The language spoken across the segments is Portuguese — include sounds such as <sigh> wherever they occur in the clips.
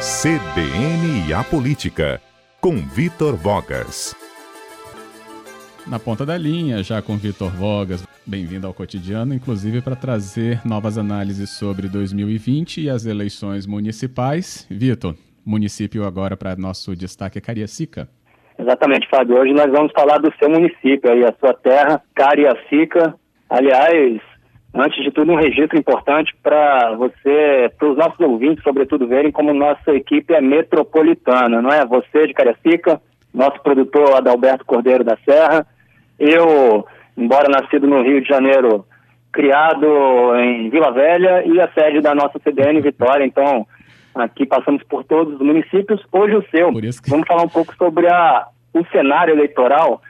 CBN e a Política, com Vitor Vogas. Na ponta da linha, já com Vitor Vogas, bem-vindo ao cotidiano, inclusive para trazer novas análises sobre 2020 e as eleições municipais. Vitor, município agora para nosso destaque é Cariacica. Exatamente, Fábio. Hoje nós vamos falar do seu município aí, a sua terra, Cariacica. Aliás, antes de tudo, um registro importante para você, para os nossos ouvintes, sobretudo, verem como nossa equipe é metropolitana, não é? Você de Cariacica, nosso produtor Adalberto Cordeiro da Serra, eu, embora nascido no Rio de Janeiro, criado em Vila Velha e a sede da nossa CBN Vitória, então aqui passamos por todos os municípios, hoje o seu. Que... Vamos falar um pouco sobre a, o cenário eleitoral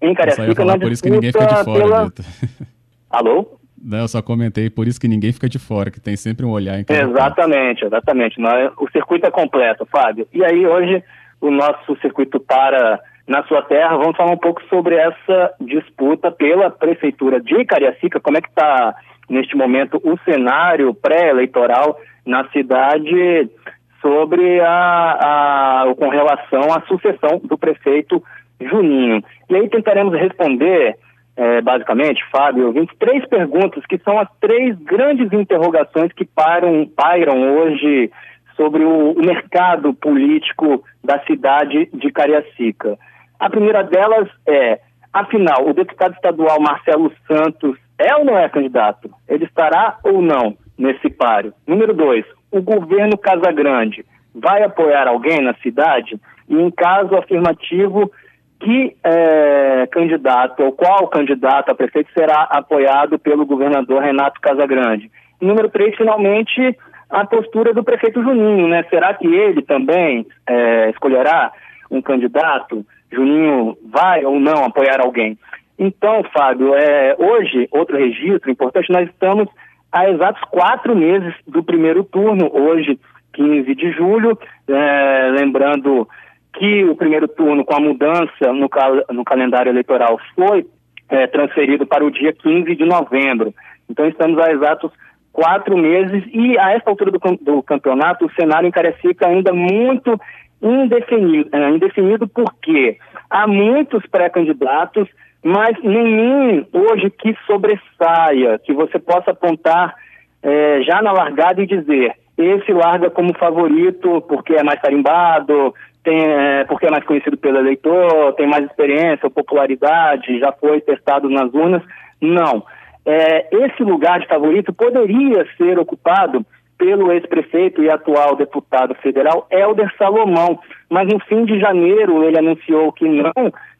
em Cariacica. Falar, por isso que ninguém fica de fora, pela... <laughs> Alô? Não, eu só comentei, por isso que ninguém fica de fora, que tem sempre um olhar em cada Exatamente, ponto. exatamente. O circuito é completo, Fábio. E aí hoje o nosso circuito para na sua terra. Vamos falar um pouco sobre essa disputa pela prefeitura de Cariacica, como é que está neste momento o cenário pré-eleitoral na cidade sobre a, a com relação à sucessão do prefeito Juninho. E aí tentaremos responder é, basicamente, Fábio, 23 perguntas que são as três grandes interrogações que param, pairam hoje sobre o, mercado político da cidade de Cariacica. A primeira delas é, afinal, o deputado estadual Marcelo Santos é ou não é candidato? Ele estará ou não nesse páreo? Número dois, o governo Casagrande vai apoiar alguém na cidade? E em caso afirmativo, que é, candidato ou qual candidato a prefeito será apoiado pelo governador Renato Casagrande. Número três, finalmente, a postura do prefeito Juninho, né? Será que ele também é, escolherá um candidato? Juninho vai ou não apoiar alguém? Então, Fábio, é, hoje, outro registro importante, nós estamos há exatos quatro meses do primeiro turno, hoje, 15 de julho, é, lembrando que o primeiro turno, com a mudança no, cal no calendário eleitoral, foi é, transferido para o dia 15 de novembro. Então, estamos há exatos quatro meses e, a essa altura do, do campeonato, o cenário em Cariacica ainda muito indefinido, é, indefinido porque há muitos pré-candidatos, mas nenhum hoje que sobressaia, que você possa apontar é, já na largada e dizer esse larga como favorito porque é mais tarimbado, tem, é, porque é mais conhecido pelo eleitor, tem mais experiência, popularidade, já foi testado nas urnas. Não. É, esse lugar de favorito poderia ser ocupado pelo ex-prefeito e atual deputado federal Helder Salomão, mas no fim de janeiro ele anunciou que não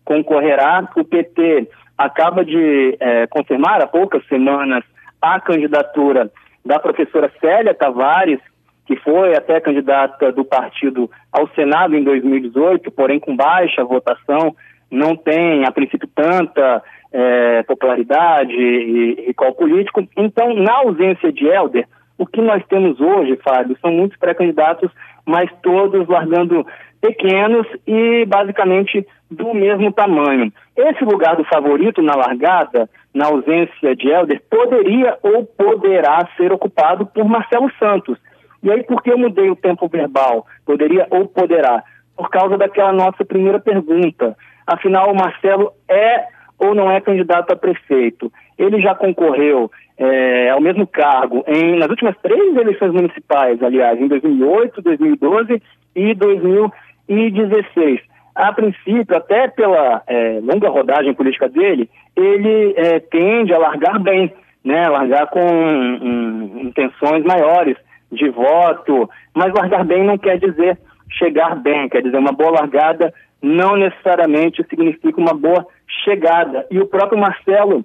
concorrerá. O PT acaba de é, confirmar há poucas semanas a candidatura da professora Célia Tavares, que foi até candidata do partido ao Senado em 2018, porém com baixa votação, não tem, a princípio, tanta é, popularidade e recall político. Então, na ausência de Helder, o que nós temos hoje, Fábio, são muitos pré-candidatos, mas todos largando pequenos e basicamente do mesmo tamanho. Esse lugar do favorito na largada, na ausência de Helder, poderia ou poderá ser ocupado por Marcelo Santos, e aí, por que eu mudei o tempo verbal? Poderia ou poderá? Por causa daquela nossa primeira pergunta. Afinal, o Marcelo é ou não é candidato a prefeito? Ele já concorreu é, ao mesmo cargo em, nas últimas três eleições municipais, aliás, em 2008, 2012 e 2016. A princípio, até pela é, longa rodagem política dele, ele é, tende a largar bem, né, largar com um, intenções maiores de voto, mas largar bem não quer dizer chegar bem, quer dizer uma boa largada não necessariamente significa uma boa chegada. E o próprio Marcelo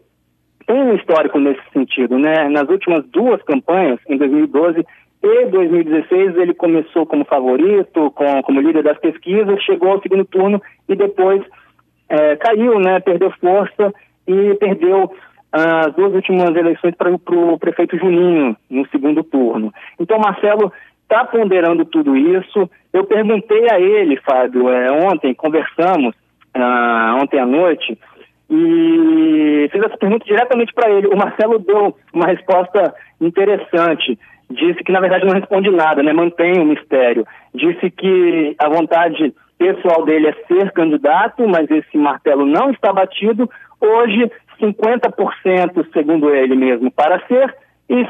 tem um histórico nesse sentido, né? Nas últimas duas campanhas, em 2012 e 2016, ele começou como favorito, com, como líder das pesquisas, chegou ao segundo turno e depois é, caiu, né? Perdeu força e perdeu as duas últimas eleições para o prefeito Juninho, no segundo turno. Então, Marcelo está ponderando tudo isso. Eu perguntei a ele, Fábio, é, ontem, conversamos, ah, ontem à noite, e fiz essa pergunta diretamente para ele. O Marcelo deu uma resposta interessante. disse que na verdade não responde nada, né? mantém o mistério. Disse que a vontade pessoal dele é ser candidato, mas esse martelo não está batido. Hoje, 50% segundo ele mesmo para ser e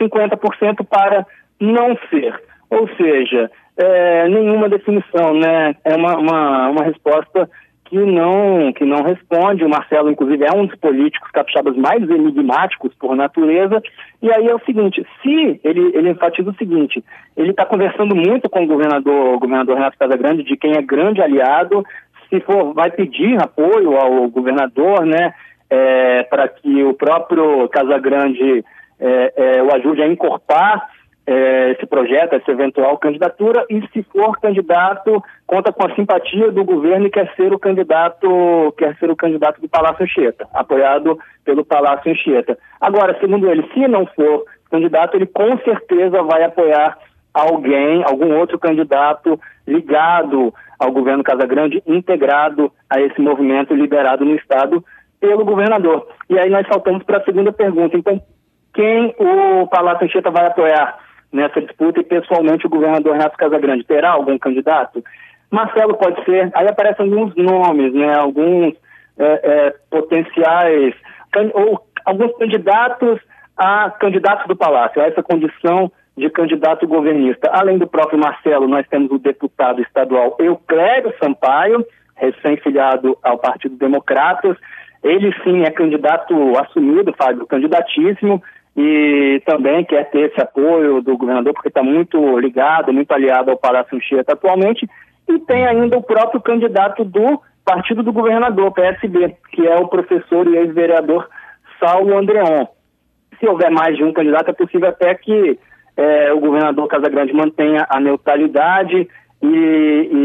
50% para não ser. Ou seja, é, nenhuma definição, né? É uma, uma, uma resposta que não, que não responde. O Marcelo, inclusive, é um dos políticos capixabas mais enigmáticos por natureza. E aí é o seguinte: se ele, ele enfatiza o seguinte, ele está conversando muito com o governador, o governador Renato Casagrande, de quem é grande aliado, se for, vai pedir apoio ao governador, né, é, para que o próprio Casagrande é, é, o ajude a encorpar é, esse projeto, essa eventual candidatura, e se for candidato, conta com a simpatia do governo e quer ser o candidato, quer ser o candidato do Palácio Anchieta, apoiado pelo Palácio Anchieta. Agora, segundo ele, se não for candidato, ele com certeza vai apoiar alguém, algum outro candidato ligado ao governo Casagrande, integrado a esse movimento liderado no Estado pelo governador. E aí nós saltamos para a segunda pergunta. Então, quem o Palácio Anchieta vai apoiar? nessa disputa e pessoalmente o governador Renato Casagrande terá algum candidato? Marcelo pode ser, aí aparecem alguns nomes, né, alguns é, é, potenciais, ou alguns candidatos a candidatos do Palácio, a essa condição de candidato governista. Além do próprio Marcelo, nós temos o deputado estadual Euclério Sampaio, recém-filiado ao Partido Democratas. Ele sim é candidato assumido, Fábio, candidatíssimo, e também quer ter esse apoio do governador, porque está muito ligado, muito aliado ao Palácio Anchieta atualmente, e tem ainda o próprio candidato do partido do governador, PSB, que é o professor e ex-vereador Saulo Andreon. Se houver mais de um candidato, é possível até que é, o governador Casagrande mantenha a neutralidade e,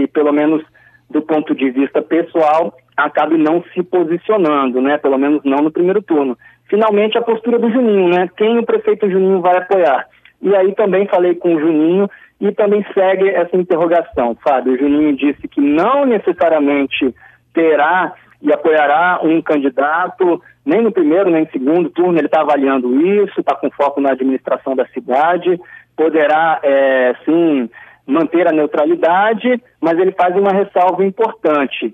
e, pelo menos do ponto de vista pessoal, acabe não se posicionando, né? Pelo menos não no primeiro turno finalmente a postura do Juninho, né? Quem o prefeito Juninho vai apoiar? E aí também falei com o Juninho e também segue essa interrogação, Fábio. O Juninho disse que não necessariamente terá e apoiará um candidato, nem no primeiro nem no segundo turno, ele está avaliando isso, está com foco na administração da cidade, poderá, é, sim, manter a neutralidade, mas ele faz uma ressalva importante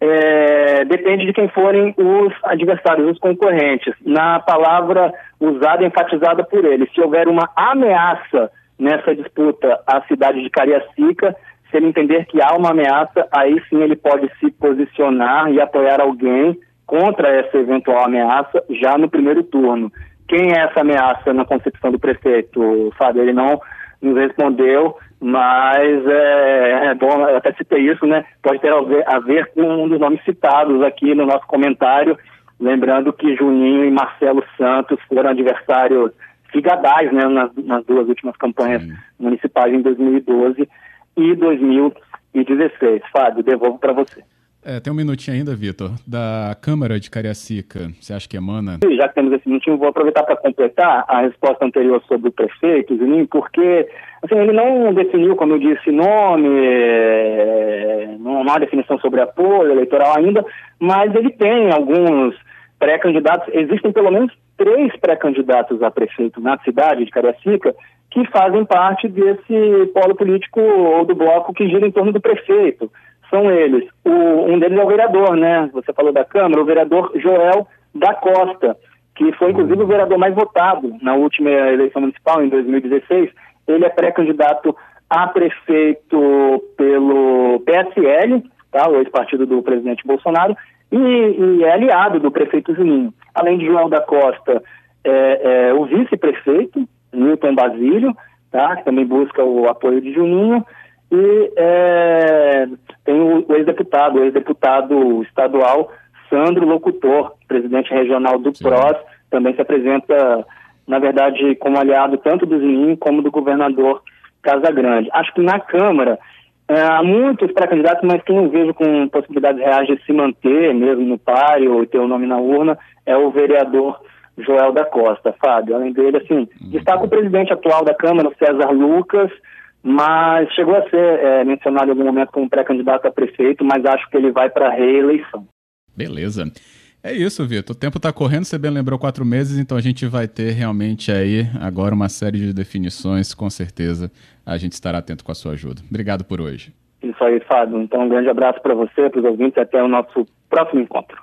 é, depende de quem forem os adversários, os concorrentes. Na palavra usada, enfatizada por ele, se houver uma ameaça nessa disputa à cidade de Cariacica, se ele entender que há uma ameaça, aí sim ele pode se posicionar e apoiar alguém contra essa eventual ameaça já no primeiro turno. Quem é essa ameaça na concepção do prefeito, Fábio? Ele não nos respondeu, mas é, é, bom, eu até citei isso, né? Pode ter a ver, a ver, com um dos nomes citados aqui no nosso comentário, lembrando que Juninho e Marcelo Santos foram adversários figadais, né, nas, nas duas últimas campanhas Sim. municipais em 2012 e 2016. Fábio, devolvo para você. É, tem um minutinho ainda, Vitor. Da Câmara de Cariacica, você acha que emana? Já que temos esse minutinho, vou aproveitar para completar a resposta anterior sobre o prefeito, Juninho, porque assim, ele não definiu, como eu disse, nome, é, não há definição sobre apoio eleitoral ainda, mas ele tem alguns pré-candidatos, existem pelo menos três pré-candidatos a prefeito na cidade de Cariacica que fazem parte desse polo político ou do bloco que gira em torno do prefeito são eles. O, um deles é o vereador, né? Você falou da Câmara, o vereador Joel da Costa, que foi inclusive o vereador mais votado na última eleição municipal, em 2016. Ele é pré-candidato a prefeito pelo PSL, tá? o ex-partido do presidente Bolsonaro, e, e, é aliado do prefeito Juninho. Além de Joel da Costa, é, é o vice-prefeito, Newton Basílio, tá? que também busca o apoio de Juninho, e é, tem o, o ex-deputado, o ex-deputado estadual Sandro Locutor, presidente regional do Sim. PROS, também se apresenta, na verdade, como aliado tanto do Zininho como do governador Casagrande. Acho que na Câmara é, há muitos pré-candidatos, mas quem eu vejo com possibilidades reais de se manter mesmo no páreo e ter o nome na urna é o vereador Joel da Costa, Fábio. Além dele, assim, uhum. destaca o presidente atual da Câmara, César Lucas, mas chegou a ser é, mencionado em algum momento como pré-candidato a prefeito, mas acho que ele vai para a reeleição. Beleza. É isso, Vitor. O tempo está correndo, você bem lembrou quatro meses, então a gente vai ter realmente aí agora uma série de definições, com certeza a gente estará atento com a sua ajuda. Obrigado por hoje. Isso aí, Fábio. Então, um grande abraço para você, para os ouvintes, até o nosso próximo encontro.